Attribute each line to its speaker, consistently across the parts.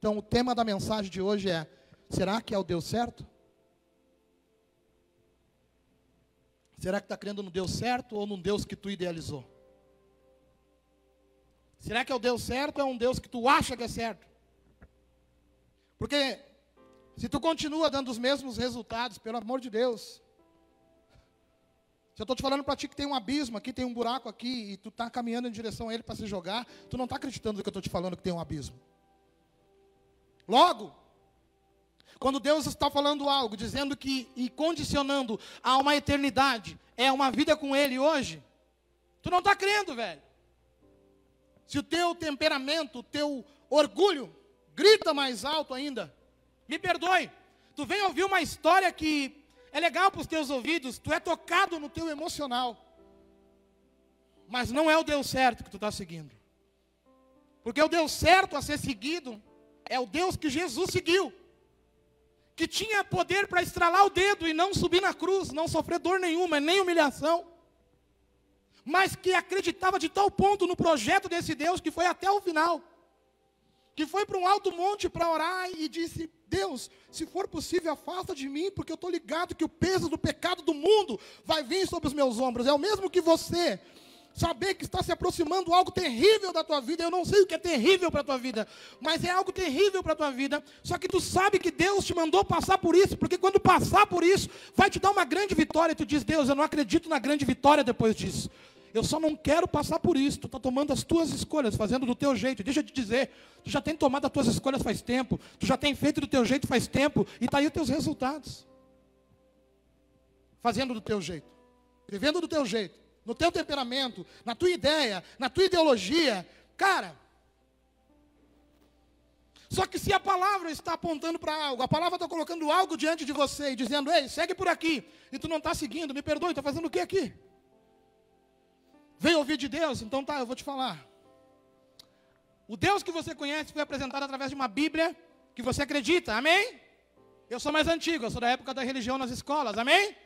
Speaker 1: Então, o tema da mensagem de hoje é: será que é o Deus certo? Será que está crendo no Deus certo ou num Deus que tu idealizou? Será que é o Deus certo ou é um Deus que tu acha que é certo? Porque se tu continua dando os mesmos resultados, pelo amor de Deus. Se eu estou te falando para ti que tem um abismo aqui, tem um buraco aqui, e tu está caminhando em direção a ele para se jogar, tu não está acreditando no que eu estou te falando que tem um abismo. Logo, quando Deus está falando algo, dizendo que e condicionando a uma eternidade, é uma vida com Ele hoje, tu não está crendo, velho. Se o teu temperamento, o teu orgulho grita mais alto ainda, me perdoe, tu vem ouvir uma história que é legal para os teus ouvidos, tu é tocado no teu emocional, mas não é o Deus certo que tu está seguindo, porque o Deus certo a ser seguido é o Deus que Jesus seguiu, que tinha poder para estralar o dedo e não subir na cruz, não sofrer dor nenhuma, nem humilhação, mas que acreditava de tal ponto no projeto desse Deus que foi até o final, que foi para um alto monte para orar e disse: Deus, se for possível, afasta de mim, porque eu estou ligado que o peso do pecado do mundo vai vir sobre os meus ombros. É o mesmo que você saber que está se aproximando algo terrível da tua vida. Eu não sei o que é terrível para a tua vida, mas é algo terrível para a tua vida. Só que tu sabe que Deus te mandou passar por isso, porque quando passar por isso, vai te dar uma grande vitória. E tu diz: Deus, eu não acredito na grande vitória depois disso. Eu só não quero passar por isso. Tu está tomando as tuas escolhas, fazendo do teu jeito. Deixa eu te dizer, tu já tem tomado as tuas escolhas faz tempo. Tu já tem feito do teu jeito faz tempo. E está aí os teus resultados. Fazendo do teu jeito. Vivendo do teu jeito no teu temperamento, na tua ideia, na tua ideologia. Cara, só que se a palavra está apontando para algo, a palavra está colocando algo diante de você e dizendo, ei, segue por aqui, e tu não está seguindo, me perdoe, está fazendo o que aqui? Veio ouvir de Deus? Então tá, eu vou te falar. O Deus que você conhece foi apresentado através de uma Bíblia que você acredita, amém? Eu sou mais antigo, eu sou da época da religião nas escolas, amém?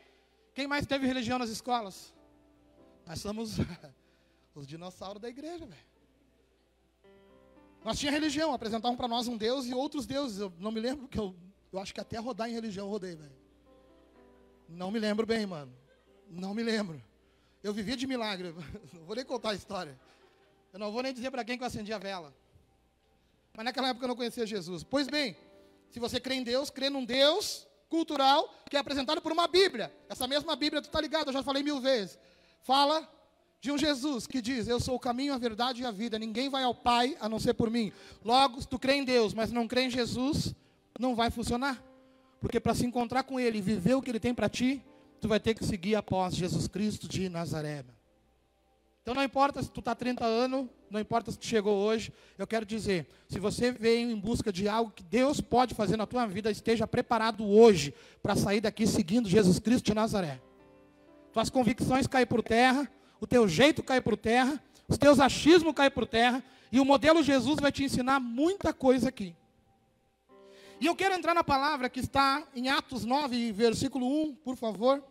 Speaker 1: Quem mais teve religião nas escolas? Nós somos os dinossauros da igreja, velho. Nós tinha religião, apresentavam para nós um Deus e outros deuses. Eu não me lembro que eu, eu acho que até rodar em religião eu rodei, velho. Não me lembro bem, mano. Não me lembro. Eu vivia de milagre. Não vou nem contar a história. Eu não vou nem dizer para quem que eu acendi a vela. Mas naquela época eu não conhecia Jesus. Pois bem, se você crê em Deus, crê num Deus cultural que é apresentado por uma Bíblia. Essa mesma Bíblia, tu tá ligado, eu já falei mil vezes fala de um Jesus que diz: Eu sou o caminho, a verdade e a vida. Ninguém vai ao Pai a não ser por mim. Logo, se tu crê em Deus, mas não crê em Jesus, não vai funcionar. Porque para se encontrar com Ele e viver o que Ele tem para ti, tu vai ter que seguir após Jesus Cristo de Nazaré. Então não importa se tu está 30 anos, não importa se tu chegou hoje, eu quero dizer, se você veio em busca de algo que Deus pode fazer na tua vida, esteja preparado hoje para sair daqui seguindo Jesus Cristo de Nazaré tuas convicções caem por terra, o teu jeito cai por terra, os teus achismos caem por terra, e o modelo Jesus vai te ensinar muita coisa aqui. E eu quero entrar na palavra que está em Atos 9, versículo 1, por favor.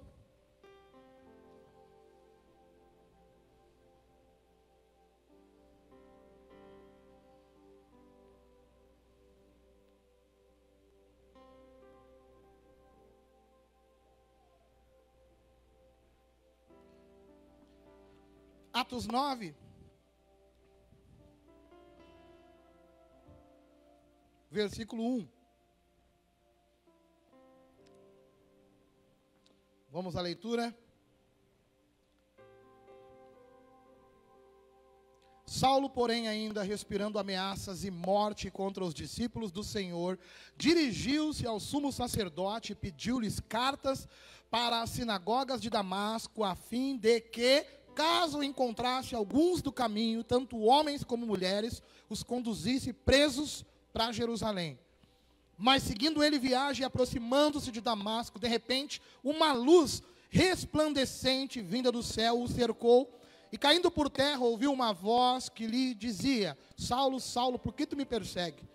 Speaker 1: Atos 9. Versículo 1. Vamos à leitura. Saulo, porém, ainda respirando ameaças e morte contra os discípulos do Senhor, dirigiu-se ao sumo sacerdote e pediu-lhes cartas para as sinagogas de Damasco, a fim de que caso encontrasse alguns do caminho, tanto homens como mulheres, os conduzisse presos para Jerusalém. Mas seguindo ele viagem e aproximando-se de Damasco, de repente, uma luz resplandecente vinda do céu o cercou, e caindo por terra, ouviu uma voz que lhe dizia: Saulo, Saulo, por que tu me persegue?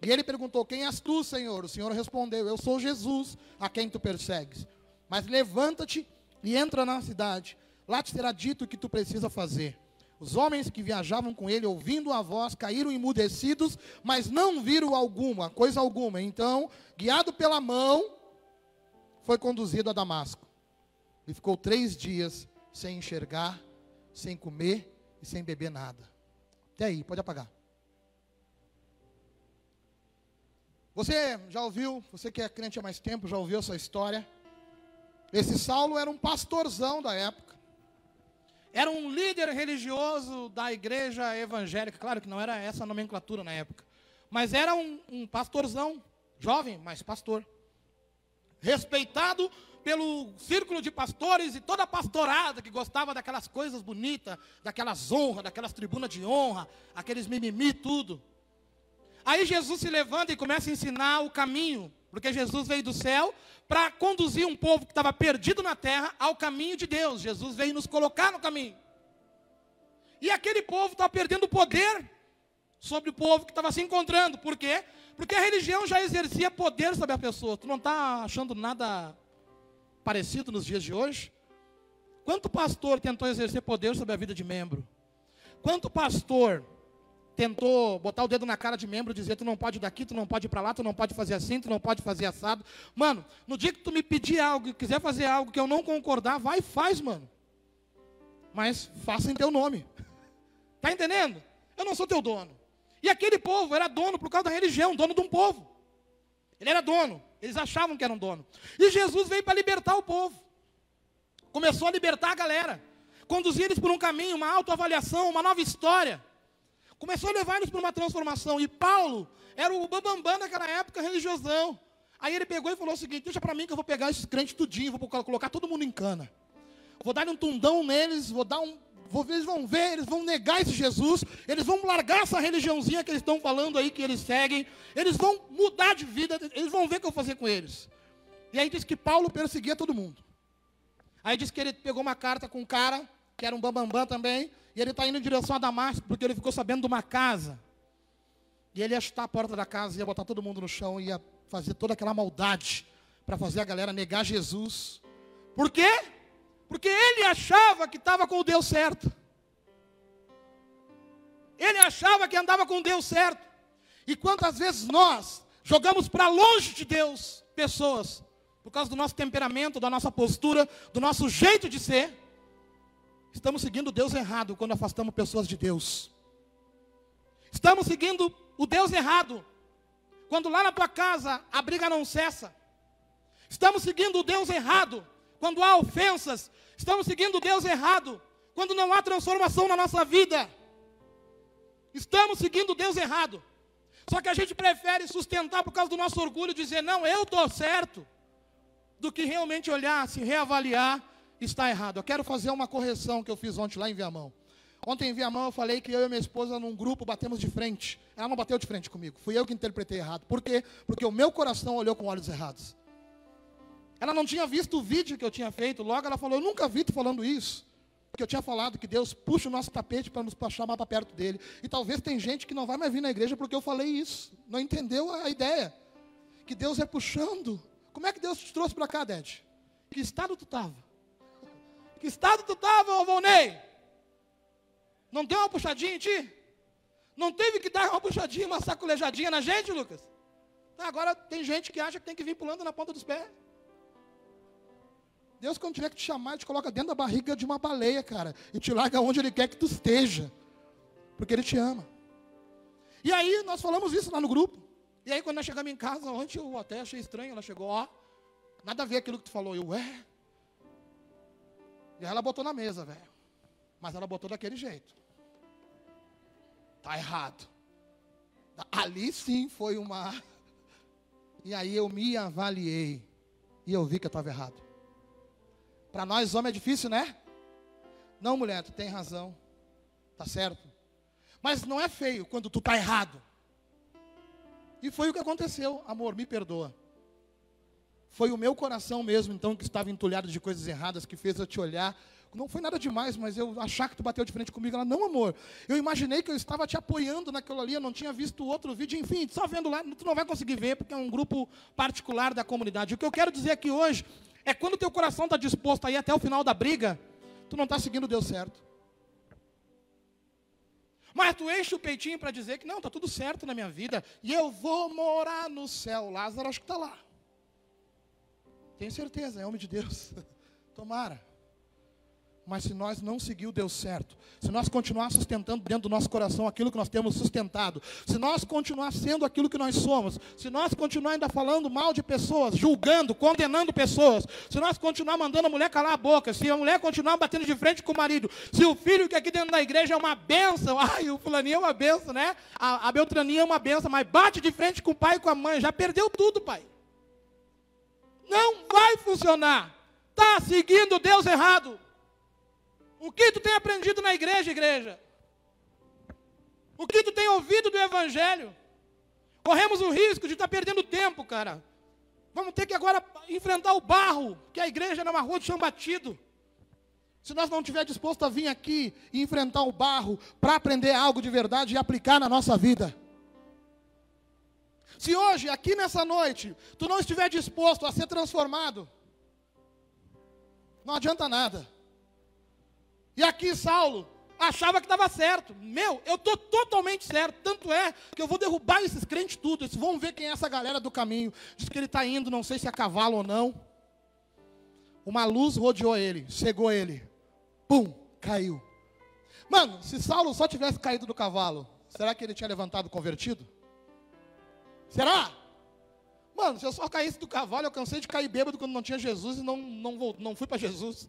Speaker 1: E ele perguntou: Quem és tu, Senhor? O Senhor respondeu: Eu sou Jesus, a quem tu persegues. Mas levanta-te e entra na cidade Lá te será dito o que tu precisa fazer. Os homens que viajavam com ele, ouvindo a voz, caíram emudecidos, mas não viram alguma, coisa alguma. Então, guiado pela mão, foi conduzido a Damasco. E ficou três dias sem enxergar, sem comer e sem beber nada. Até aí, pode apagar. Você já ouviu, você que é crente há mais tempo, já ouviu essa história? Esse Saulo era um pastorzão da época. Era um líder religioso da igreja evangélica. Claro que não era essa a nomenclatura na época. Mas era um, um pastorzão, jovem, mas pastor. Respeitado pelo círculo de pastores e toda a pastorada que gostava daquelas coisas bonitas, daquelas honras, daquelas tribunas de honra, aqueles mimimi, tudo. Aí Jesus se levanta e começa a ensinar o caminho, porque Jesus veio do céu para conduzir um povo que estava perdido na terra ao caminho de Deus. Jesus veio nos colocar no caminho. E aquele povo está perdendo poder sobre o povo que estava se encontrando. Por quê? Porque a religião já exercia poder sobre a pessoa. Tu não está achando nada parecido nos dias de hoje? Quanto pastor tentou exercer poder sobre a vida de membro? Quanto pastor tentou botar o dedo na cara de membro, dizer tu não pode ir daqui, tu não pode ir para lá, tu não pode fazer assim, tu não pode fazer assado. Mano, no dia que tu me pedir algo e quiser fazer algo que eu não concordar, vai e faz, mano. Mas faça em teu nome. Tá entendendo? Eu não sou teu dono. E aquele povo era dono por causa da religião, dono de um povo. Ele era dono. Eles achavam que eram dono. E Jesus veio para libertar o povo. Começou a libertar a galera. Conduzir eles por um caminho, uma autoavaliação, uma nova história. Começou a levar eles para uma transformação. E Paulo era o bambambam naquela época religiosão. Aí ele pegou e falou o seguinte: deixa para mim que eu vou pegar esses crentes tudinho, vou colocar todo mundo em cana. Vou dar um tundão neles, vou dar um. Vou, eles vão ver, eles vão negar esse Jesus, eles vão largar essa religiãozinha que eles estão falando aí, que eles seguem, eles vão mudar de vida, eles vão ver o que eu vou fazer com eles. E aí diz que Paulo perseguia todo mundo. Aí diz que ele pegou uma carta com um cara, que era um bambambam também, e ele está indo em direção a Damasco, porque ele ficou sabendo de uma casa. E ele ia chutar a porta da casa, ia botar todo mundo no chão, ia fazer toda aquela maldade para fazer a galera negar Jesus. Por quê? Porque ele achava que estava com o Deus certo. Ele achava que andava com o Deus certo. E quantas vezes nós jogamos para longe de Deus pessoas, por causa do nosso temperamento, da nossa postura, do nosso jeito de ser, Estamos seguindo Deus errado quando afastamos pessoas de Deus. Estamos seguindo o Deus errado quando lá na tua casa a briga não cessa. Estamos seguindo o Deus errado quando há ofensas. Estamos seguindo o Deus errado quando não há transformação na nossa vida. Estamos seguindo o Deus errado. Só que a gente prefere sustentar por causa do nosso orgulho, dizer, não, eu estou certo, do que realmente olhar, se reavaliar está errado. Eu quero fazer uma correção que eu fiz ontem lá em Viamão. Ontem em Viamão eu falei que eu e minha esposa num grupo batemos de frente. Ela não bateu de frente comigo. Fui eu que interpretei errado. Por quê? Porque o meu coração olhou com olhos errados. Ela não tinha visto o vídeo que eu tinha feito. Logo ela falou: Eu nunca vi tu falando isso. Porque eu tinha falado que Deus puxa o nosso tapete para nos chamar para perto dele. E talvez tem gente que não vai mais vir na igreja porque eu falei isso. Não entendeu a ideia. Que Deus é puxando. Como é que Deus te trouxe para cá, Ded? Que estado tu estava? Que estado tu estava, Volney? Não deu uma puxadinha em ti? Não teve que dar uma puxadinha, uma sacolejadinha na gente, Lucas? Tá, agora tem gente que acha que tem que vir pulando na ponta dos pés. Deus, quando tiver que te chamar, te coloca dentro da barriga de uma baleia, cara. E te larga onde Ele quer que tu esteja. Porque Ele te ama. E aí, nós falamos isso lá no grupo. E aí, quando nós chegamos em casa, ontem eu até achei estranho. Ela chegou, ó, nada a ver aquilo que tu falou. Eu, é, e ela botou na mesa, velho. Mas ela botou daquele jeito. Tá errado. Ali sim foi uma. E aí eu me avaliei. E eu vi que eu estava errado. Para nós, homem, é difícil, né? Não, mulher, tu tem razão. Tá certo. Mas não é feio quando tu tá errado. E foi o que aconteceu. Amor, me perdoa. Foi o meu coração mesmo, então, que estava entulhado de coisas erradas, que fez eu te olhar. Não foi nada demais, mas eu achar que tu bateu de frente comigo. Ela, não, amor. Eu imaginei que eu estava te apoiando naquilo ali, eu não tinha visto outro vídeo. Enfim, só vendo lá, tu não vai conseguir ver, porque é um grupo particular da comunidade. O que eu quero dizer aqui hoje é quando o teu coração está disposto a ir até o final da briga, tu não está seguindo Deus certo. Mas tu enche o peitinho para dizer que não, está tudo certo na minha vida e eu vou morar no céu. Lázaro acho que está lá. Tenho certeza, é homem de Deus. Tomara. Mas se nós não seguir o Deus certo, se nós continuar sustentando dentro do nosso coração aquilo que nós temos sustentado, se nós continuar sendo aquilo que nós somos, se nós continuar ainda falando mal de pessoas, julgando, condenando pessoas, se nós continuar mandando a mulher calar a boca, se a mulher continuar batendo de frente com o marido, se o filho que aqui dentro da igreja é uma benção, ai, o fulaninho é uma benção, né? A, a Beltraninha é uma benção, mas bate de frente com o pai e com a mãe, já perdeu tudo, pai. Não vai funcionar. Está seguindo Deus errado. O que tu tem aprendido na igreja, igreja? O que tu tem ouvido do Evangelho? Corremos o risco de estar tá perdendo tempo, cara. Vamos ter que agora enfrentar o barro, que a igreja é uma rua de chão batido. Se nós não estiver disposto a vir aqui e enfrentar o barro para aprender algo de verdade e aplicar na nossa vida. Se hoje, aqui nessa noite, tu não estiver disposto a ser transformado, não adianta nada. E aqui Saulo achava que estava certo. Meu, eu estou totalmente certo. Tanto é que eu vou derrubar esses crentes tudo. Eles vão ver quem é essa galera do caminho. Diz que ele está indo, não sei se é cavalo ou não. Uma luz rodeou ele, cegou ele. Pum, caiu. Mano, se Saulo só tivesse caído do cavalo, será que ele tinha levantado convertido? Será? Mano, se eu só caísse do cavalo, eu cansei de cair bêbado quando não tinha Jesus e não, não, não fui para Jesus.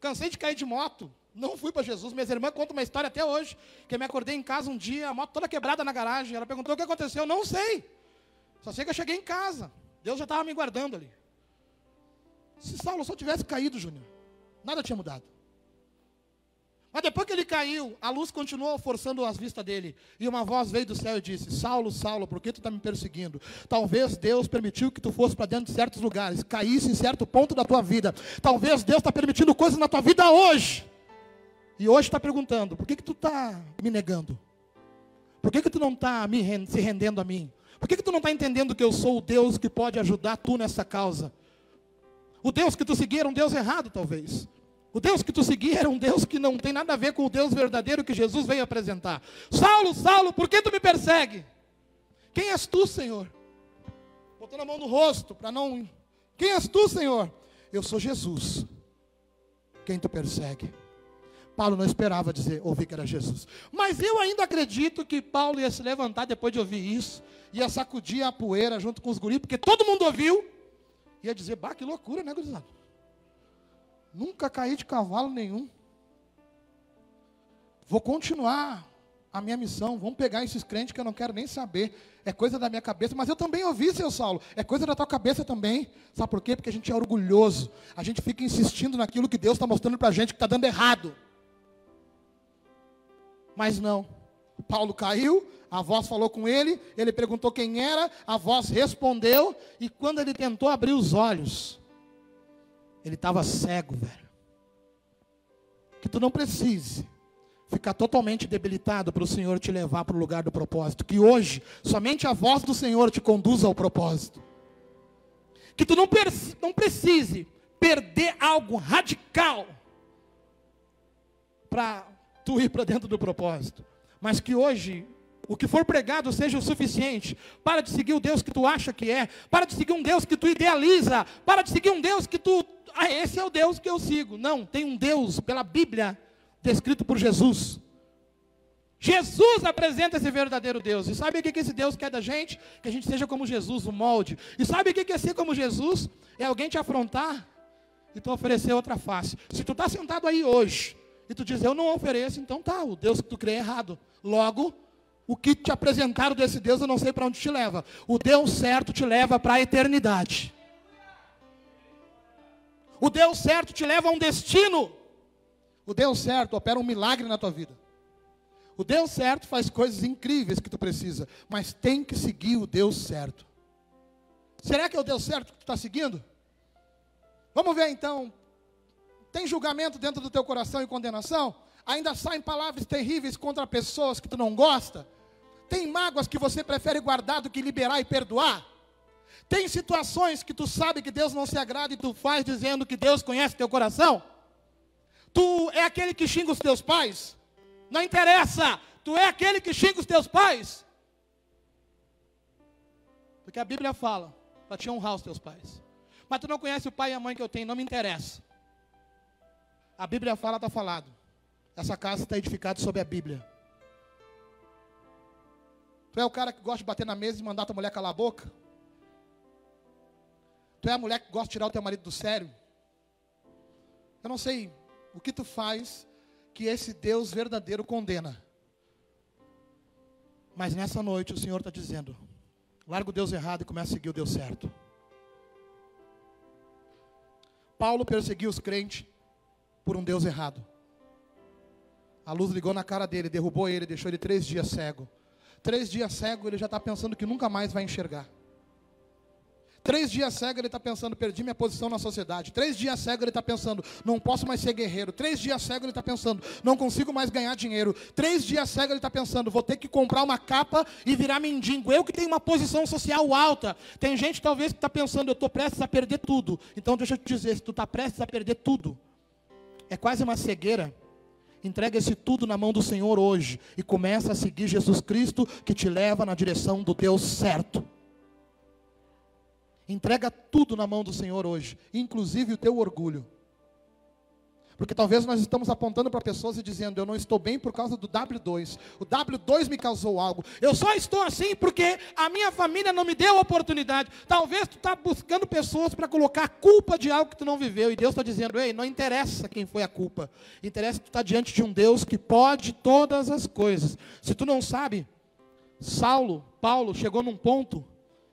Speaker 1: Cansei de cair de moto. Não fui para Jesus. Minhas irmãs contam uma história até hoje. Que eu me acordei em casa um dia, a moto toda quebrada na garagem. Ela perguntou o que aconteceu. Eu não sei. Só sei que eu cheguei em casa. Deus já estava me guardando ali. Se Saulo só tivesse caído, Júnior, nada tinha mudado. Mas depois que ele caiu, a luz continuou forçando as vistas dele. E uma voz veio do céu e disse: Saulo, Saulo, por que tu está me perseguindo? Talvez Deus permitiu que tu fosse para dentro de certos lugares, caísse em certo ponto da tua vida. Talvez Deus está permitindo coisas na tua vida hoje e hoje está perguntando: por que, que tu está me negando? Por que, que tu não está se rendendo a mim? Por que, que tu não está entendendo que eu sou o Deus que pode ajudar tu nessa causa? O Deus que tu seguir era um Deus errado, talvez. O Deus que tu seguir era um Deus que não tem nada a ver com o Deus verdadeiro que Jesus veio apresentar. Saulo, Saulo, por que tu me persegue? Quem és tu, Senhor? Botando a mão no rosto para não. Quem és tu, Senhor? Eu sou Jesus. Quem tu persegue? Paulo não esperava dizer, ouvir que era Jesus. Mas eu ainda acredito que Paulo ia se levantar depois de ouvir isso, ia sacudir a poeira junto com os guris, porque todo mundo ouviu, ia dizer, bah, que loucura, né, gurizada? Nunca caí de cavalo nenhum. Vou continuar a minha missão. Vamos pegar esses crentes que eu não quero nem saber. É coisa da minha cabeça. Mas eu também ouvi, seu Saulo. É coisa da tua cabeça também. Sabe por quê? Porque a gente é orgulhoso. A gente fica insistindo naquilo que Deus está mostrando para a gente que está dando errado. Mas não. Paulo caiu, a voz falou com ele, ele perguntou quem era, a voz respondeu, e quando ele tentou abrir os olhos, ele estava cego, velho. Que tu não precise ficar totalmente debilitado para o Senhor te levar para o lugar do propósito. Que hoje, somente a voz do Senhor te conduza ao propósito. Que tu não, não precise perder algo radical para tu ir para dentro do propósito. Mas que hoje o que for pregado seja o suficiente. Para de seguir o Deus que tu acha que é. Para de seguir um Deus que tu idealiza. Para de seguir um Deus que tu. Ah, esse é o Deus que eu sigo. Não, tem um Deus pela Bíblia descrito por Jesus. Jesus apresenta esse verdadeiro Deus. E sabe o que esse Deus quer da gente? Que a gente seja como Jesus, o molde. E sabe o que é ser como Jesus? É alguém te afrontar e tu oferecer outra face. Se tu está sentado aí hoje e tu diz, eu não ofereço, então tá, o Deus que tu crê é errado. Logo, o que te apresentaram desse Deus, eu não sei para onde te leva. O Deus certo te leva para a eternidade. O Deus certo te leva a um destino. O Deus certo opera um milagre na tua vida. O Deus certo faz coisas incríveis que tu precisa, mas tem que seguir o Deus certo. Será que é o Deus certo que tu está seguindo? Vamos ver então tem julgamento dentro do teu coração e condenação? Ainda saem palavras terríveis contra pessoas que tu não gosta? Tem mágoas que você prefere guardar do que liberar e perdoar? Tem situações que tu sabe que Deus não se agrada e tu faz dizendo que Deus conhece teu coração? Tu é aquele que xinga os teus pais? Não interessa. Tu é aquele que xinga os teus pais? Porque a Bíblia fala para te honrar os teus pais. Mas tu não conhece o pai e a mãe que eu tenho, não me interessa. A Bíblia fala, está falado. Essa casa está edificada sobre a Bíblia. Tu é o cara que gosta de bater na mesa e mandar tua mulher calar a boca? Tu é a mulher que gosta de tirar o teu marido do sério? Eu não sei o que tu faz que esse Deus verdadeiro condena. Mas nessa noite o Senhor está dizendo: larga o Deus errado e começa a seguir o Deus certo. Paulo perseguiu os crentes por um Deus errado. A luz ligou na cara dele, derrubou ele, deixou ele três dias cego. Três dias cego, ele já está pensando que nunca mais vai enxergar. Três dias cego, ele está pensando, perdi minha posição na sociedade. Três dias cego, ele está pensando, não posso mais ser guerreiro. Três dias cego, ele está pensando, não consigo mais ganhar dinheiro. Três dias cego, ele está pensando, vou ter que comprar uma capa e virar mendigo. Eu que tenho uma posição social alta. Tem gente talvez que está pensando, eu estou prestes a perder tudo. Então deixa eu te dizer, se tu está prestes a perder tudo, é quase uma cegueira. Entrega esse tudo na mão do Senhor hoje e começa a seguir Jesus Cristo que te leva na direção do Deus certo. Entrega tudo na mão do Senhor hoje, inclusive o teu orgulho. Porque talvez nós estamos apontando para pessoas e dizendo: Eu não estou bem por causa do W2. O W2 me causou algo. Eu só estou assim porque a minha família não me deu oportunidade. Talvez tu está buscando pessoas para colocar a culpa de algo que tu não viveu. E Deus está dizendo: Ei, não interessa quem foi a culpa. Interessa que tu está diante de um Deus que pode todas as coisas. Se tu não sabe, Saulo, Paulo, chegou num ponto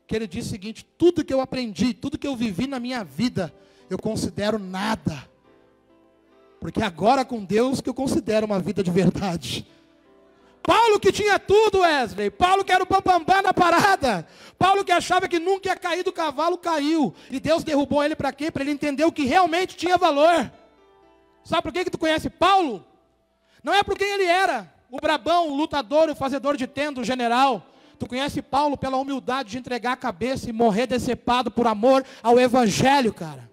Speaker 1: que ele diz o seguinte: tudo que eu aprendi, tudo que eu vivi na minha vida, eu considero nada. Porque agora com Deus que eu considero uma vida de verdade. Paulo que tinha tudo, Wesley. Paulo que era o pampambá na parada. Paulo que achava que nunca ia cair do cavalo, caiu. E Deus derrubou ele para quê? Para ele entender o que realmente tinha valor. Sabe por que, que tu conhece Paulo? Não é por quem ele era. O brabão, o lutador, o fazedor de tenda, o general. Tu conhece Paulo pela humildade de entregar a cabeça e morrer decepado por amor ao Evangelho, cara.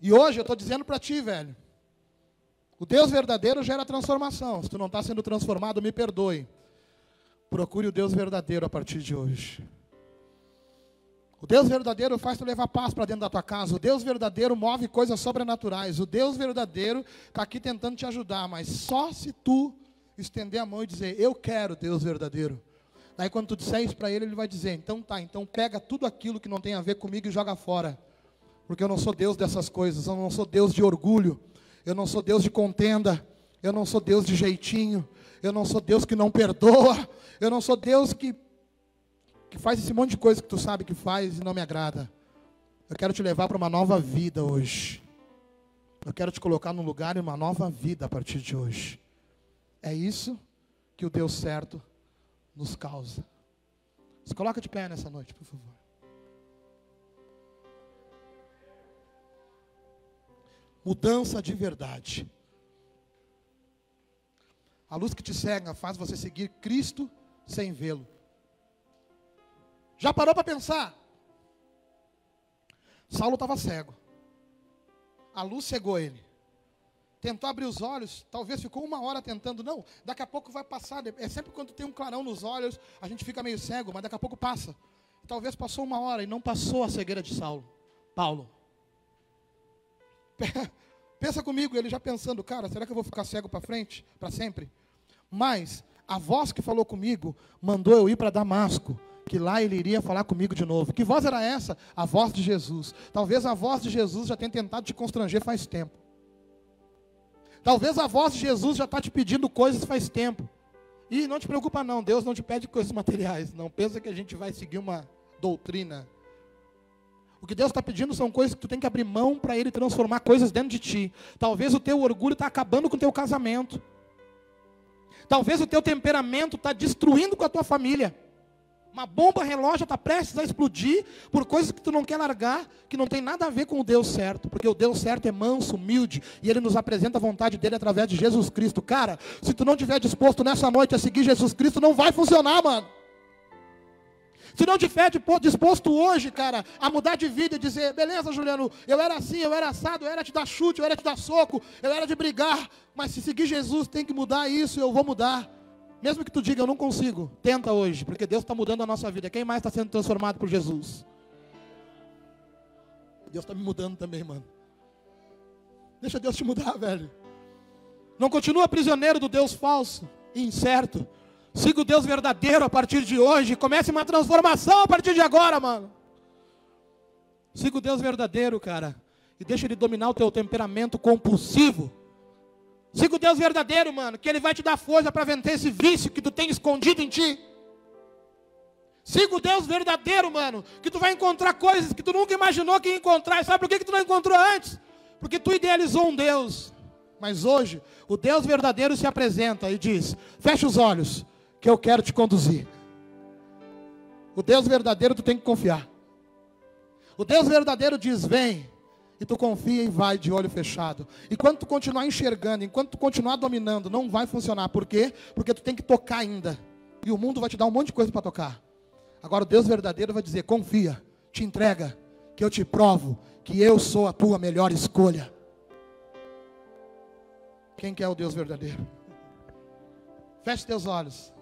Speaker 1: E hoje eu estou dizendo para ti, velho. O Deus verdadeiro gera transformação. Se tu não está sendo transformado, me perdoe. Procure o Deus verdadeiro a partir de hoje. O Deus verdadeiro faz tu levar paz para dentro da tua casa. O Deus verdadeiro move coisas sobrenaturais. O Deus verdadeiro está aqui tentando te ajudar, mas só se tu estender a mão e dizer: Eu quero Deus verdadeiro. Daí quando tu disser isso para ele, ele vai dizer: Então tá, então pega tudo aquilo que não tem a ver comigo e joga fora. Porque eu não sou Deus dessas coisas, eu não sou Deus de orgulho, eu não sou Deus de contenda, eu não sou Deus de jeitinho, eu não sou Deus que não perdoa, eu não sou Deus que, que faz esse monte de coisa que tu sabe que faz e não me agrada. Eu quero te levar para uma nova vida hoje. Eu quero te colocar num lugar e uma nova vida a partir de hoje. É isso que o Deus certo nos causa. Se coloca de pé nessa noite, por favor. Mudança de verdade. A luz que te cega faz você seguir Cristo sem vê-lo. Já parou para pensar? Saulo estava cego. A luz cegou ele tentou abrir os olhos, talvez ficou uma hora tentando, não, daqui a pouco vai passar. É sempre quando tem um clarão nos olhos, a gente fica meio cego, mas daqui a pouco passa. Talvez passou uma hora e não passou a cegueira de Saulo, Paulo. Pensa comigo, ele já pensando, cara, será que eu vou ficar cego para frente, para sempre? Mas a voz que falou comigo mandou eu ir para Damasco, que lá ele iria falar comigo de novo. Que voz era essa? A voz de Jesus. Talvez a voz de Jesus já tenha tentado te constranger faz tempo. Talvez a voz de Jesus já está te pedindo coisas faz tempo. E não te preocupa não, Deus não te pede coisas materiais. Não pensa que a gente vai seguir uma doutrina. O que Deus está pedindo são coisas que tu tem que abrir mão para Ele transformar coisas dentro de ti. Talvez o teu orgulho está acabando com o teu casamento. Talvez o teu temperamento está destruindo com a tua família. Uma bomba relógio está prestes a explodir por coisas que tu não quer largar, que não tem nada a ver com o Deus certo, porque o Deus certo é manso, humilde, e ele nos apresenta a vontade dele através de Jesus Cristo. Cara, se tu não estiver disposto nessa noite a seguir Jesus Cristo, não vai funcionar, mano. Se não tiver disposto hoje, cara, a mudar de vida e dizer, beleza, Juliano, eu era assim, eu era assado, eu era de dar chute, eu era de dar soco, eu era de brigar, mas se seguir Jesus tem que mudar isso, eu vou mudar. Mesmo que tu diga, eu não consigo, tenta hoje, porque Deus está mudando a nossa vida. Quem mais está sendo transformado por Jesus? Deus está me mudando também, mano. Deixa Deus te mudar, velho. Não continua prisioneiro do Deus falso e incerto. Siga o Deus verdadeiro a partir de hoje. Comece uma transformação a partir de agora, mano. Siga o Deus verdadeiro, cara. E deixa ele dominar o teu temperamento compulsivo. Siga o Deus verdadeiro, mano, que Ele vai te dar força para vencer esse vício que tu tem escondido em ti. Siga o Deus verdadeiro, mano, que tu vai encontrar coisas que tu nunca imaginou que ia encontrar. E sabe por que, que tu não encontrou antes? Porque tu idealizou um Deus. Mas hoje, o Deus verdadeiro se apresenta e diz: fecha os olhos, que eu quero te conduzir. O Deus verdadeiro tu tem que confiar. O Deus verdadeiro diz: vem, e tu confia e vai de olho fechado. E quando tu continuar enxergando, enquanto tu continuar dominando, não vai funcionar. Por quê? Porque tu tem que tocar ainda. E o mundo vai te dar um monte de coisa para tocar. Agora o Deus verdadeiro vai dizer: confia, te entrega, que eu te provo que eu sou a tua melhor escolha. Quem que é o Deus verdadeiro? Feche teus olhos.